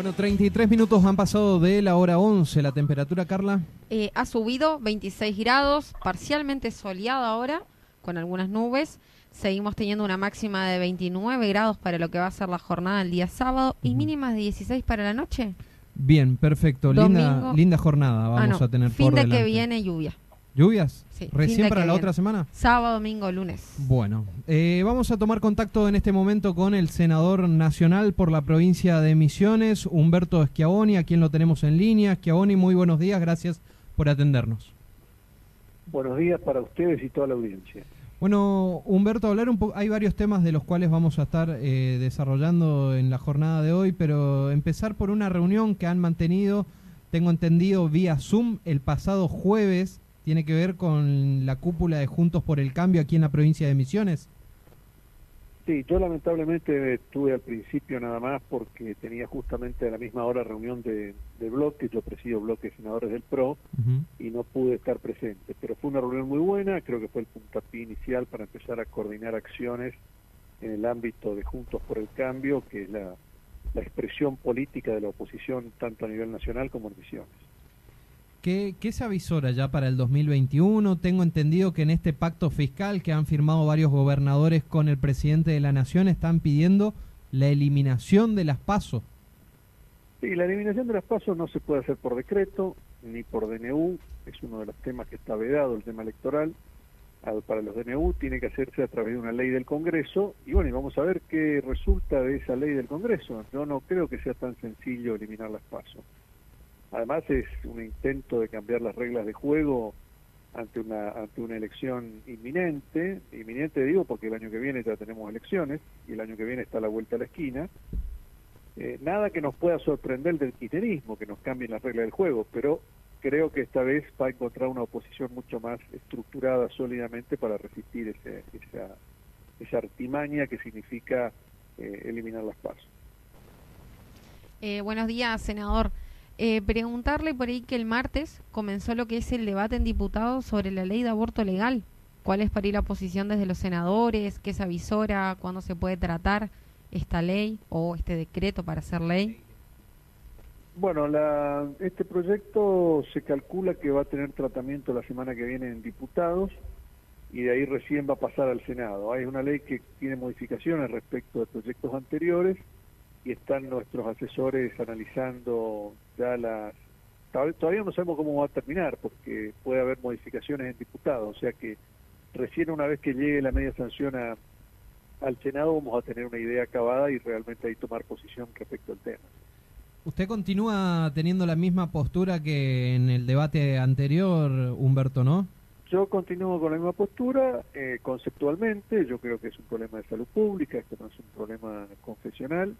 Bueno, 33 minutos han pasado de la hora 11. ¿La temperatura, Carla? Eh, ha subido 26 grados, parcialmente soleado ahora, con algunas nubes. Seguimos teniendo una máxima de 29 grados para lo que va a ser la jornada el día sábado y mínimas de 16 para la noche. Bien, perfecto. Linda, linda jornada ah, vamos a tener fin de que viene lluvia. ¿Lluvias? Sí. ¿Recién para la otra semana? Sábado, domingo, lunes. Bueno, eh, vamos a tomar contacto en este momento con el senador nacional por la provincia de Misiones, Humberto Schiavoni, a quien lo tenemos en línea. Schiavoni, muy buenos días, gracias por atendernos. Buenos días para ustedes y toda la audiencia. Bueno, Humberto, hablar un poco, hay varios temas de los cuales vamos a estar eh, desarrollando en la jornada de hoy, pero empezar por una reunión que han mantenido, tengo entendido, vía Zoom el pasado jueves tiene que ver con la cúpula de Juntos por el Cambio aquí en la provincia de Misiones. Sí, yo lamentablemente estuve al principio nada más porque tenía justamente a la misma hora reunión de, de bloque, yo presido bloque de senadores del PRO y no pude estar presente, pero fue una reunión muy buena, creo que fue el puntapié inicial para empezar a coordinar acciones en el ámbito de Juntos por el Cambio, que es la, la expresión política de la oposición tanto a nivel nacional como en Misiones. ¿Qué, se avisora ya para el 2021? Tengo entendido que en este pacto fiscal que han firmado varios gobernadores con el presidente de la Nación están pidiendo la eliminación de las pasos. Sí, la eliminación de las pasos no se puede hacer por decreto ni por DNU, es uno de los temas que está vedado, el tema electoral. Para los DNU tiene que hacerse a través de una ley del Congreso y bueno, y vamos a ver qué resulta de esa ley del Congreso. Yo no creo que sea tan sencillo eliminar las pasos. Además es un intento de cambiar las reglas de juego ante una ante una elección inminente, inminente digo porque el año que viene ya tenemos elecciones y el año que viene está la vuelta a la esquina. Eh, nada que nos pueda sorprender del kirchnerismo, que nos cambien las reglas del juego, pero creo que esta vez va a encontrar una oposición mucho más estructurada sólidamente para resistir ese, esa, esa artimaña que significa eh, eliminar las pasos. Eh, buenos días, senador. Eh, preguntarle por ahí que el martes comenzó lo que es el debate en diputados sobre la ley de aborto legal. ¿Cuál es para ir la posición desde los senadores? ¿Qué se avisora? ¿Cuándo se puede tratar esta ley o este decreto para hacer ley? Bueno, la, este proyecto se calcula que va a tener tratamiento la semana que viene en diputados y de ahí recién va a pasar al Senado. Hay una ley que tiene modificaciones respecto de proyectos anteriores y están nuestros asesores analizando ya las... Todavía no sabemos cómo va a terminar porque puede haber modificaciones en diputados, o sea que recién una vez que llegue la media sanción al Senado vamos a tener una idea acabada y realmente ahí tomar posición respecto al tema. ¿Usted continúa teniendo la misma postura que en el debate anterior, Humberto, no? Yo continúo con la misma postura, eh, conceptualmente, yo creo que es un problema de salud pública, esto no es un problema confesional,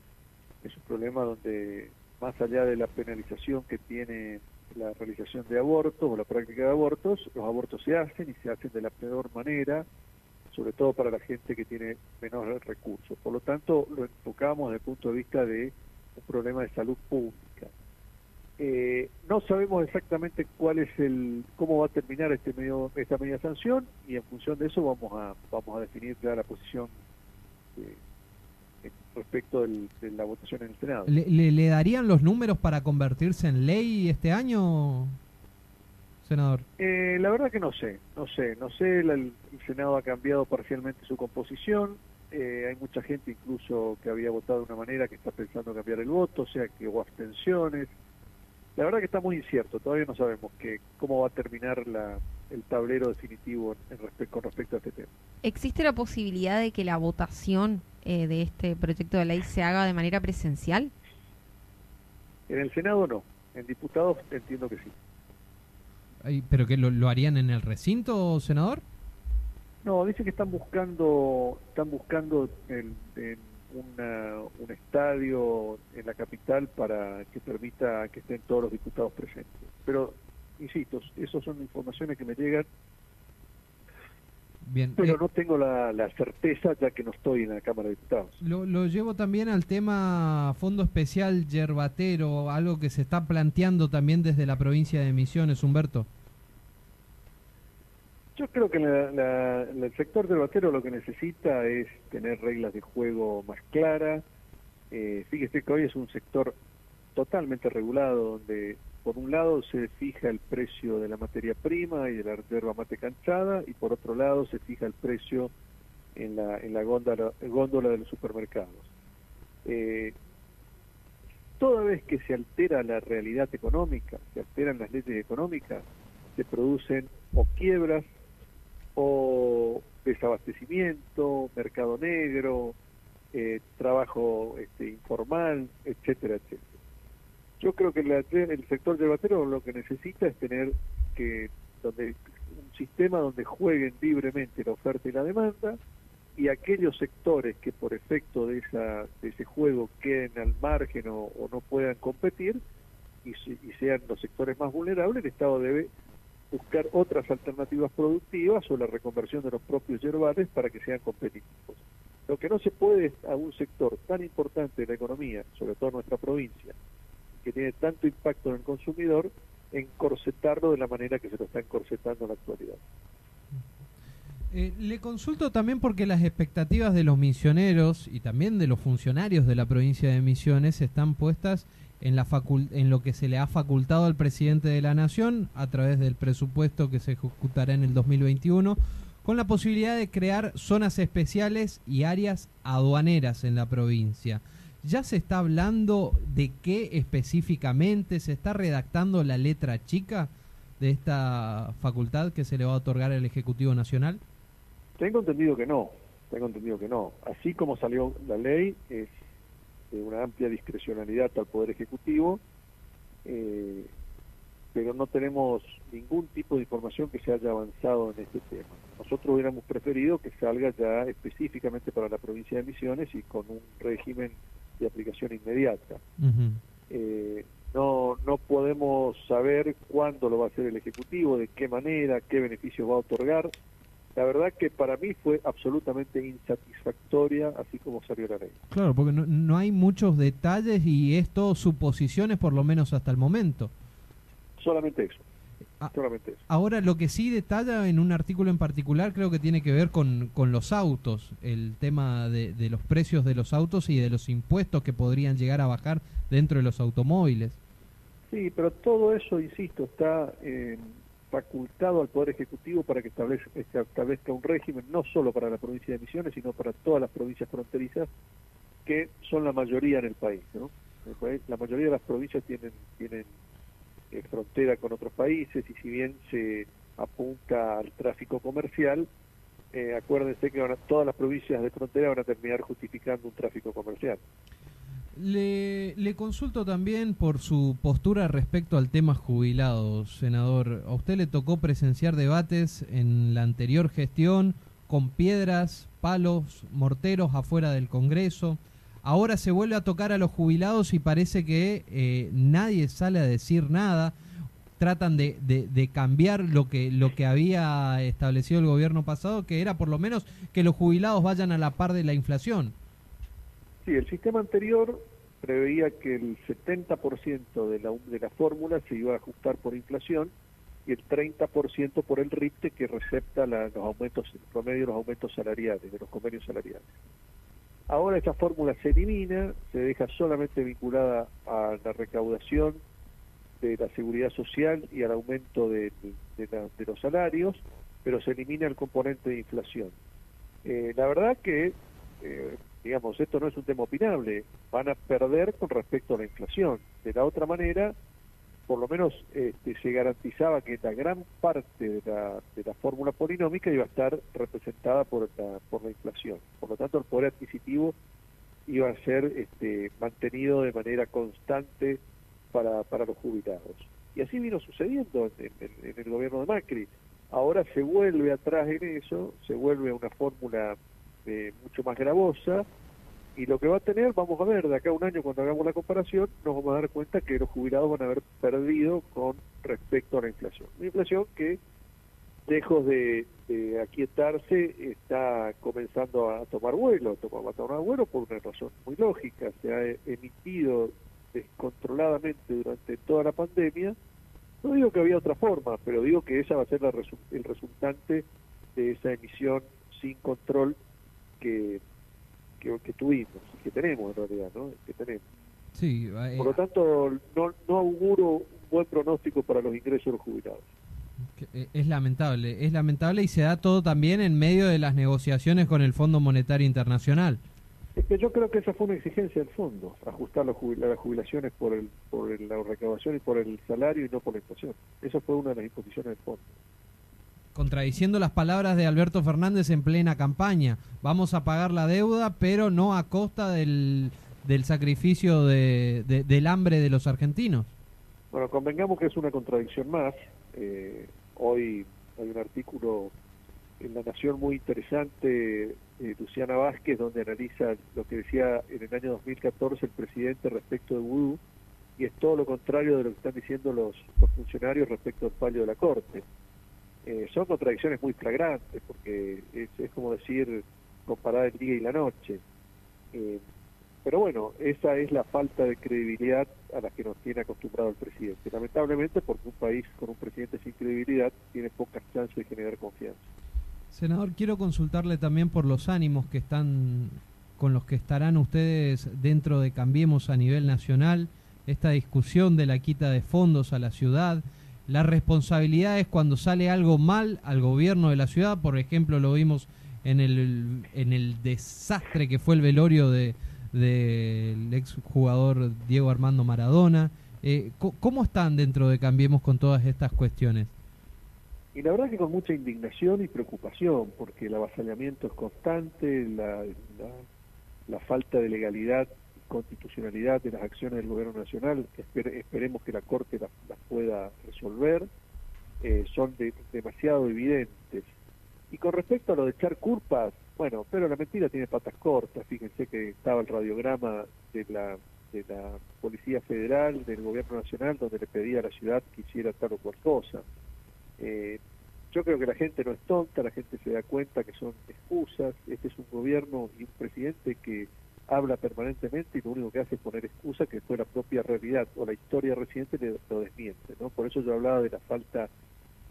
es un problema donde más allá de la penalización que tiene la realización de abortos o la práctica de abortos, los abortos se hacen y se hacen de la peor manera, sobre todo para la gente que tiene menores recursos. Por lo tanto, lo enfocamos desde el punto de vista de un problema de salud pública. Eh, no sabemos exactamente cuál es el cómo va a terminar este medio, esta media sanción y en función de eso vamos a vamos a definir ya la posición eh, respecto de la votación en el Senado. ¿Le, darían los números para convertirse en ley este año, senador? Eh, la verdad que no sé, no sé, no sé, el, Senado ha cambiado parcialmente su composición, eh, hay mucha gente incluso que había votado de una manera que está pensando cambiar el voto, o sea que hubo abstenciones. La verdad que está muy incierto, todavía no sabemos que, cómo va a terminar la, el tablero definitivo en con respecto a este tema. ¿Existe la posibilidad de que la votación eh, de este proyecto de ley se haga de manera presencial? En el Senado no, en diputados entiendo que sí. ¿Pero que lo, harían en el recinto, senador? No, dice que están buscando están buscando en, un estadio en la capital para que permita que estén todos los diputados presentes. Pero, insisto, esas son informaciones que me llegan pero eh, no tengo la, certeza ya que no estoy en la Cámara de Diputados. Lo, lo, llevo también al tema Fondo Especial Yerbatero, algo que se está planteando también desde la provincia de Misiones, Humberto. Yo creo que el sector yerbatero lo que necesita es tener reglas de juego más claras, Eh, fíjese que hoy es un sector totalmente regulado, donde por un lado se fija el precio de la materia prima y de la yerba mate canchada, y por otro lado se fija el precio en la, en la góndola, góndola de los supermercados. Eh, toda vez que se altera la realidad económica, se alteran las leyes económicas, se producen o quiebras o desabastecimiento, mercado negro, eh, trabajo este, informal, etcétera, etcétera. Yo creo que el sector yerbatero lo que necesita es tener que donde un sistema donde jueguen libremente la oferta y la demanda y aquellos sectores que por efecto de, esa, de ese juego queden al margen o, no puedan competir y, y, sean los sectores más vulnerables, el Estado debe buscar otras alternativas productivas o la reconversión de los propios yerbales para que sean competitivos. Lo que no se puede es a un sector tan importante de la economía, sobre todo nuestra provincia, que tiene tanto impacto en el consumidor, encorsetarlo de la manera que se lo está encorsetando en la actualidad. Eh, le consulto también porque las expectativas de los misioneros y también de los funcionarios de la provincia de Misiones están puestas en, la en lo que se le ha facultado al presidente de la Nación a través del presupuesto que se ejecutará en el 2021, con la posibilidad de crear zonas especiales y áreas aduaneras en la provincia. ¿Ya se está hablando de qué específicamente? ¿Se está redactando la letra chica de esta facultad que se le va a otorgar al Ejecutivo Nacional? Tengo entendido que no, tengo entendido que no. Así como salió la ley, es de una amplia discrecionalidad al Poder Ejecutivo, eh, pero no tenemos ningún tipo de información que se haya avanzado en este tema. Nosotros hubiéramos preferido que salga ya específicamente para la provincia de Misiones y con un régimen de aplicación inmediata. Eh, no, no podemos saber cuándo lo va a hacer el Ejecutivo, de qué manera, qué beneficios va a otorgar. La verdad que para mí fue absolutamente insatisfactoria así como salió la ley. Claro, porque no, no hay muchos detalles y esto suposiciones por lo menos hasta el momento. Solamente eso. Ah, ahora, lo que sí detalla en un artículo en particular creo que tiene que ver con, con los autos, el tema de, de, los precios de los autos y de los impuestos que podrían llegar a bajar dentro de los automóviles. Sí, pero todo eso, insisto, está eh, facultado al Poder Ejecutivo para que establezca, establezca un régimen no solo para la provincia de Misiones, sino para todas las provincias fronterizas, que son la mayoría en el país. ¿no? La mayoría de las provincias tienen, tienen eh, frontera con otros países y si bien se apunta al tráfico comercial, eh, acuérdense que todas las provincias de frontera van a terminar justificando un tráfico comercial. Le, le, consulto también por su postura respecto al tema jubilados, senador. A usted le tocó presenciar debates en la anterior gestión con piedras, palos, morteros afuera del Congreso. Ahora se vuelve a tocar a los jubilados y parece que eh, nadie sale a decir nada. Tratan de, de, cambiar lo que, lo que había establecido el gobierno pasado, que era por lo menos que los jubilados vayan a la par de la inflación. Sí, el sistema anterior preveía que el 70% de la, de la fórmula se iba a ajustar por inflación y el 30% por el RIPTE que recepta los aumentos, el promedio de los aumentos salariales, de los convenios salariales. Ahora esa fórmula se elimina, se deja solamente vinculada a la recaudación de la seguridad social y al aumento de, los salarios, pero se elimina el componente de inflación. Eh, la verdad que, eh, digamos, esto no es un tema opinable, van a perder con respecto a la inflación. De la otra manera, por lo menos este, se garantizaba que la gran parte de la, de la fórmula polinómica iba a estar representada por la, por la inflación. Por lo tanto, el poder adquisitivo iba a ser este, mantenido de manera constante para, para los jubilados. Y así vino sucediendo en, en el gobierno de Macri. Ahora se vuelve atrás en eso, se vuelve a una fórmula eh, mucho más gravosa, y lo que va a tener, vamos a ver, de acá a un año cuando hagamos la comparación, nos vamos a dar cuenta que los jubilados van a haber perdido con respecto a la inflación. Una inflación que, lejos de, aquietarse, está comenzando a tomar vuelo, a tomar vuelo por una razón muy lógica, se ha emitido descontroladamente durante toda la pandemia, no digo que había otra forma, pero digo que esa va a ser la el resultante de esa emisión sin control que que, tuvimos, que tenemos en realidad, ¿no? Que tenemos. Sí, eh, Por lo tanto, no, no auguro un buen pronóstico para los ingresos de los jubilados. Eh, es lamentable, es lamentable y se da todo también en medio de las negociaciones con el Fondo Monetario Internacional. Es que yo creo que esa fue una exigencia del fondo, ajustar las jubilaciones por, el, por la recaudación y por el salario y no por la inflación. Esa fue una de las imposiciones del fondo. Contradiciendo las palabras de Alberto Fernández en plena campaña, vamos a pagar la deuda, pero no a costa del, del sacrificio de, del hambre de los argentinos. Bueno, convengamos que es una contradicción más. Eh, hoy hay un artículo en La Nación muy interesante, eh, Luciana Vázquez, donde analiza lo que decía en el año 2014 el presidente respecto de Vudú, y es todo lo contrario de lo que están diciendo los, funcionarios respecto al fallo de la Corte. Eh, son contradicciones muy flagrantes, porque es, como decir comparar el día y la noche. Pero bueno, esa es la falta de credibilidad a la que nos tiene acostumbrado el presidente. Lamentablemente, porque un país con un presidente sin credibilidad tiene pocas chances de generar confianza. Senador, quiero consultarle también por los ánimos que están con los que estarán ustedes dentro de Cambiemos a nivel nacional, esta discusión de la quita de fondos a la ciudad, las responsabilidades cuando sale algo mal al gobierno de la ciudad, por ejemplo, lo vimos en el, en el desastre que fue el velorio de, del ex jugador Diego Armando Maradona. Eh, ¿Cómo están dentro de Cambiemos con todas estas cuestiones? Y la verdad que con mucha indignación y preocupación, porque el avasallamiento es constante, la, la, falta de legalidad constitucionalidad de las acciones del gobierno nacional, esperemos que la Corte las, pueda resolver, eh, son demasiado evidentes. Y con respecto a lo de echar culpas, bueno, pero la mentira tiene patas cortas. Fíjense que estaba el radiograma de la, de la Policía Federal, del Gobierno Nacional, donde le pedía a la ciudad que hiciera tal o cual cosa. Eh, yo creo que la gente no es tonta, la gente se da cuenta que son excusas. Este es un gobierno y un presidente que habla permanentemente y lo único que hace es poner excusas que fue la propia realidad o la historia reciente le, lo desmiente. ¿no? Por eso yo hablaba de la falta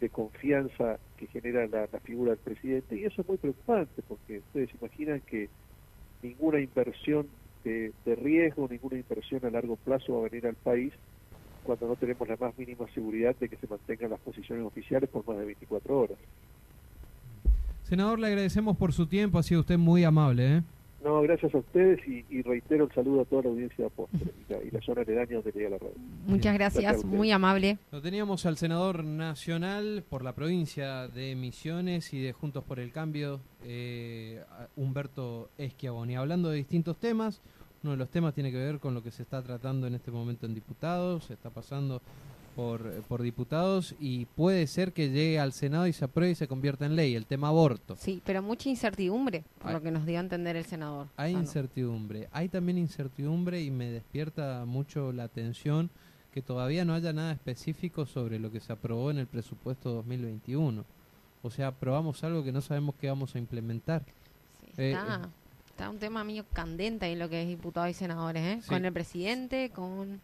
de confianza que genera la, figura del presidente y eso es muy preocupante porque ustedes imaginan que ninguna inversión de, riesgo, ninguna inversión a largo plazo va a venir al país cuando no tenemos la más mínima seguridad de que se mantengan las posiciones oficiales por más de 24 horas. Senador, le agradecemos por su tiempo, ha sido usted muy amable. ¿eh? No, gracias a ustedes y, reitero el saludo a toda la audiencia de Apóstol y, la, zona aledaña donde llega la radio. Muchas gracias, muy amable. Lo teníamos al senador nacional por la provincia de Misiones y de Juntos por el Cambio, eh, Humberto Esquiaboni. Hablando de distintos temas, uno de los temas tiene que ver con lo que se está tratando en este momento en diputados, se está pasando por, por diputados y puede ser que llegue al Senado y se apruebe y se convierta en ley, el tema aborto. Sí, pero mucha incertidumbre, por lo que nos dio a entender el senador. Hay incertidumbre, hay también incertidumbre y me despierta mucho la atención que todavía no haya nada específico sobre lo que se aprobó en el presupuesto 2021. O sea, aprobamos algo que no sabemos qué vamos a implementar. Eh, está, eh, está, un tema mío candente en lo que es diputados y senadores, ¿eh? Con el presidente, con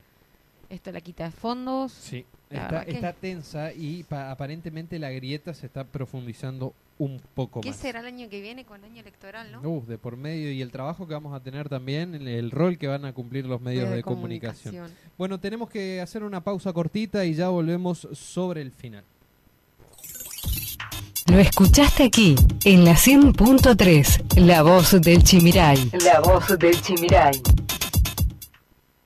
esto la quita de fondos. Sí, está, tensa y aparentemente la grieta se está profundizando un poco más. ¿Qué será el año que viene con el año electoral, no? Uh, de por medio y el trabajo que vamos a tener también, el, rol que van a cumplir los medios de, comunicación. Bueno, tenemos que hacer una pausa cortita y ya volvemos sobre el final. Lo escuchaste aquí, en la 100.3, La Voz del Chimiray. La Voz del Chimiray.